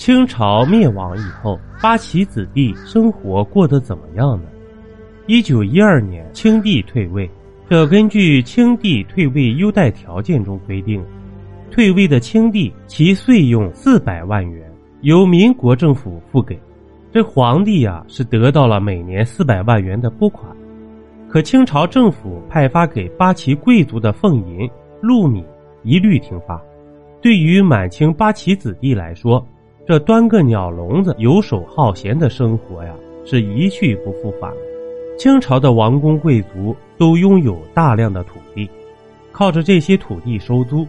清朝灭亡以后，八旗子弟生活过得怎么样呢？一九一二年，清帝退位。这根据清帝退位优待条件中规定，退位的清帝其岁用四百万元，由民国政府付给。这皇帝呀是得到了每年四百万元的拨款，可清朝政府派发给八旗贵族的俸银、禄米一律停发。对于满清八旗子弟来说，这端个鸟笼子、游手好闲的生活呀，是一去不复返了。清朝的王公贵族都拥有大量的土地，靠着这些土地收租，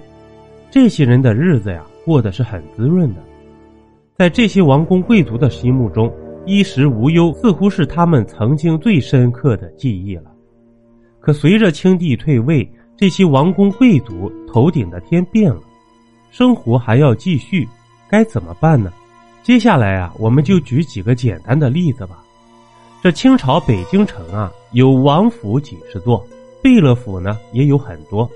这些人的日子呀过得是很滋润的。在这些王公贵族的心目中，衣食无忧似乎是他们曾经最深刻的记忆了。可随着清帝退位，这些王公贵族头顶的天变了，生活还要继续，该怎么办呢？接下来啊，我们就举几个简单的例子吧。这清朝北京城啊，有王府几十座，贝勒府呢也有很多。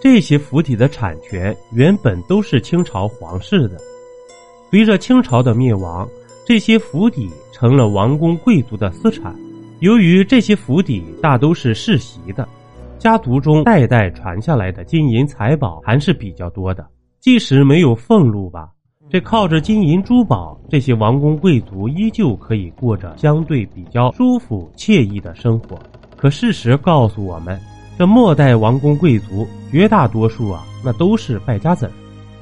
这些府邸的产权原本都是清朝皇室的，随着清朝的灭亡，这些府邸成了王公贵族的私产。由于这些府邸大都是世袭的，家族中代代传下来的金银财宝还是比较多的，即使没有俸禄吧。这靠着金银珠宝，这些王公贵族依旧可以过着相对比较舒服惬意的生活。可事实告诉我们，这末代王公贵族绝大多数啊，那都是败家子儿。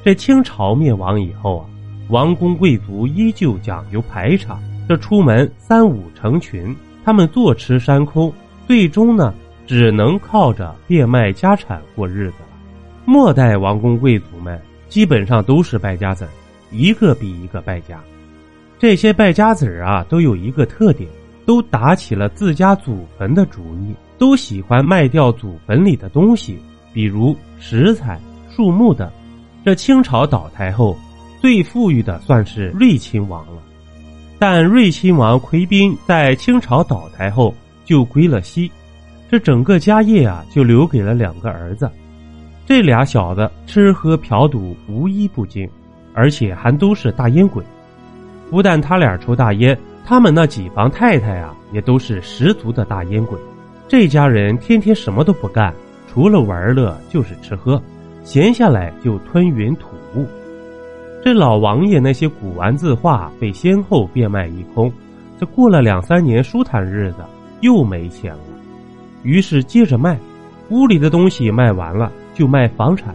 这清朝灭亡以后啊，王公贵族依旧讲究排场，这出门三五成群，他们坐吃山空，最终呢，只能靠着变卖家产过日子了。末代王公贵族们基本上都是败家子儿。一个比一个败家，这些败家子儿啊，都有一个特点，都打起了自家祖坟的主意，都喜欢卖掉祖坟里的东西，比如石材、树木等。这清朝倒台后，最富裕的算是瑞亲王了，但瑞亲王奎斌在清朝倒台后就归了西，这整个家业啊，就留给了两个儿子，这俩小子吃喝嫖赌无一不精。而且还都是大烟鬼，不但他俩抽大烟，他们那几房太太啊，也都是十足的大烟鬼。这家人天天什么都不干，除了玩乐就是吃喝，闲下来就吞云吐雾。这老王爷那些古玩字画被先后变卖一空，这过了两三年舒坦日子，又没钱了，于是接着卖，屋里的东西卖完了，就卖房产。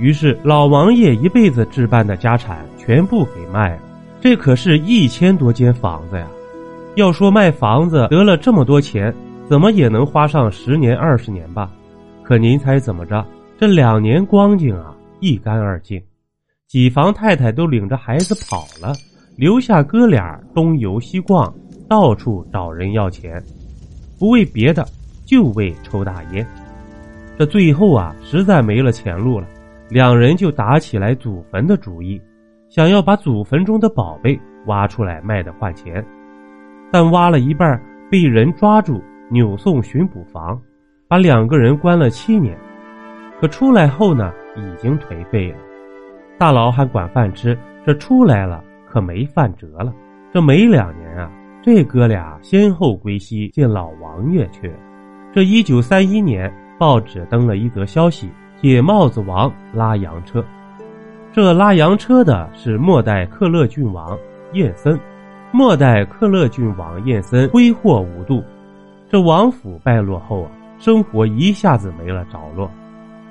于是老王爷一辈子置办的家产全部给卖了，这可是一千多间房子呀！要说卖房子得了这么多钱，怎么也能花上十年二十年吧？可您猜怎么着？这两年光景啊，一干二净，几房太太都领着孩子跑了，留下哥俩东游西逛，到处找人要钱，不为别的，就为抽大烟。这最后啊，实在没了钱路了。两人就打起来祖坟的主意，想要把祖坟中的宝贝挖出来卖的换钱，但挖了一半被人抓住，扭送巡捕房，把两个人关了七年。可出来后呢，已经颓废了，大牢还管饭吃，这出来了可没饭辙了。这没两年啊，这哥俩先后归西见老王爷去了。这一九三一年，报纸登了一则消息。铁帽子王拉洋车，这拉洋车的是末代克勒郡王燕森。末代克勒郡王燕森挥霍无度，这王府败落后啊，生活一下子没了着落。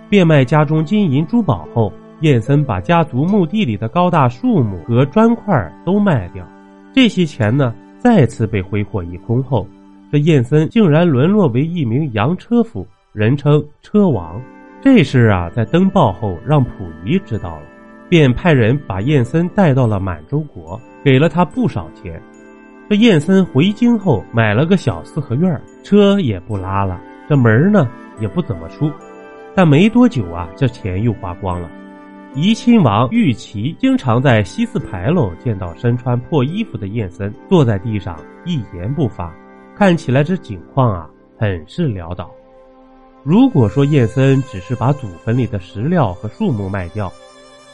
变卖家中金银珠宝后，燕森把家族墓地里的高大树木和砖块都卖掉，这些钱呢再次被挥霍一空后，这燕森竟然沦落为一名洋车夫，人称车王。这事啊，在登报后让溥仪知道了，便派人把燕森带到了满洲国，给了他不少钱。这燕森回京后买了个小四合院，车也不拉了，这门呢也不怎么出。但没多久啊，这钱又花光了。怡亲王玉琪经常在西四牌楼见到身穿破衣服的燕森坐在地上一言不发，看起来这景况啊很是潦倒。如果说燕森只是把祖坟里的石料和树木卖掉，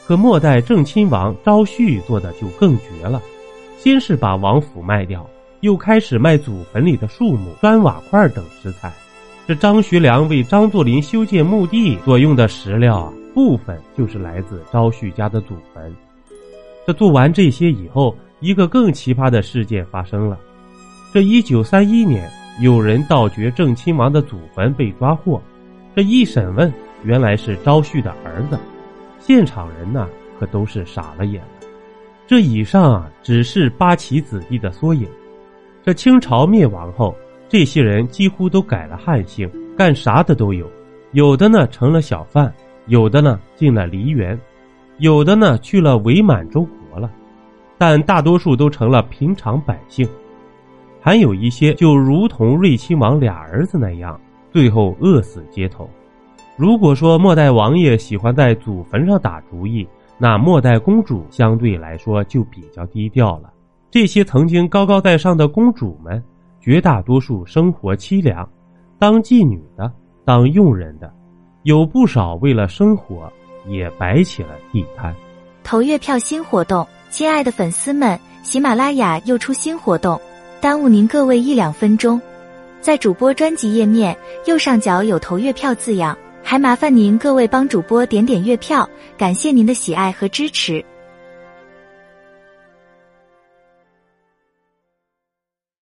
可末代正亲王昭旭做的就更绝了，先是把王府卖掉，又开始卖祖坟里的树木、砖瓦块等石材。这张学良为张作霖修建墓地所用的石料啊，部分就是来自昭旭家的祖坟。这做完这些以后，一个更奇葩的事件发生了。这一九三一年，有人盗掘正亲王的祖坟被抓获，这一审问，原来是昭旭的儿子。现场人呢，可都是傻了眼了。这以上啊，只是八旗子弟的缩影。这清朝灭亡后。这些人几乎都改了汉姓，干啥的都有，有的呢成了小贩，有的呢进了梨园，有的呢去了伪满洲国了，但大多数都成了平常百姓，还有一些就如同瑞亲王俩儿子那样，最后饿死街头。如果说末代王爷喜欢在祖坟上打主意，那末代公主相对来说就比较低调了。这些曾经高高在上的公主们。绝大多数生活凄凉，当妓女的，当佣人的，有不少为了生活也摆起了地摊。投月票新活动，亲爱的粉丝们，喜马拉雅又出新活动，耽误您各位一两分钟。在主播专辑页面右上角有投月票字样，还麻烦您各位帮主播点点月票，感谢您的喜爱和支持。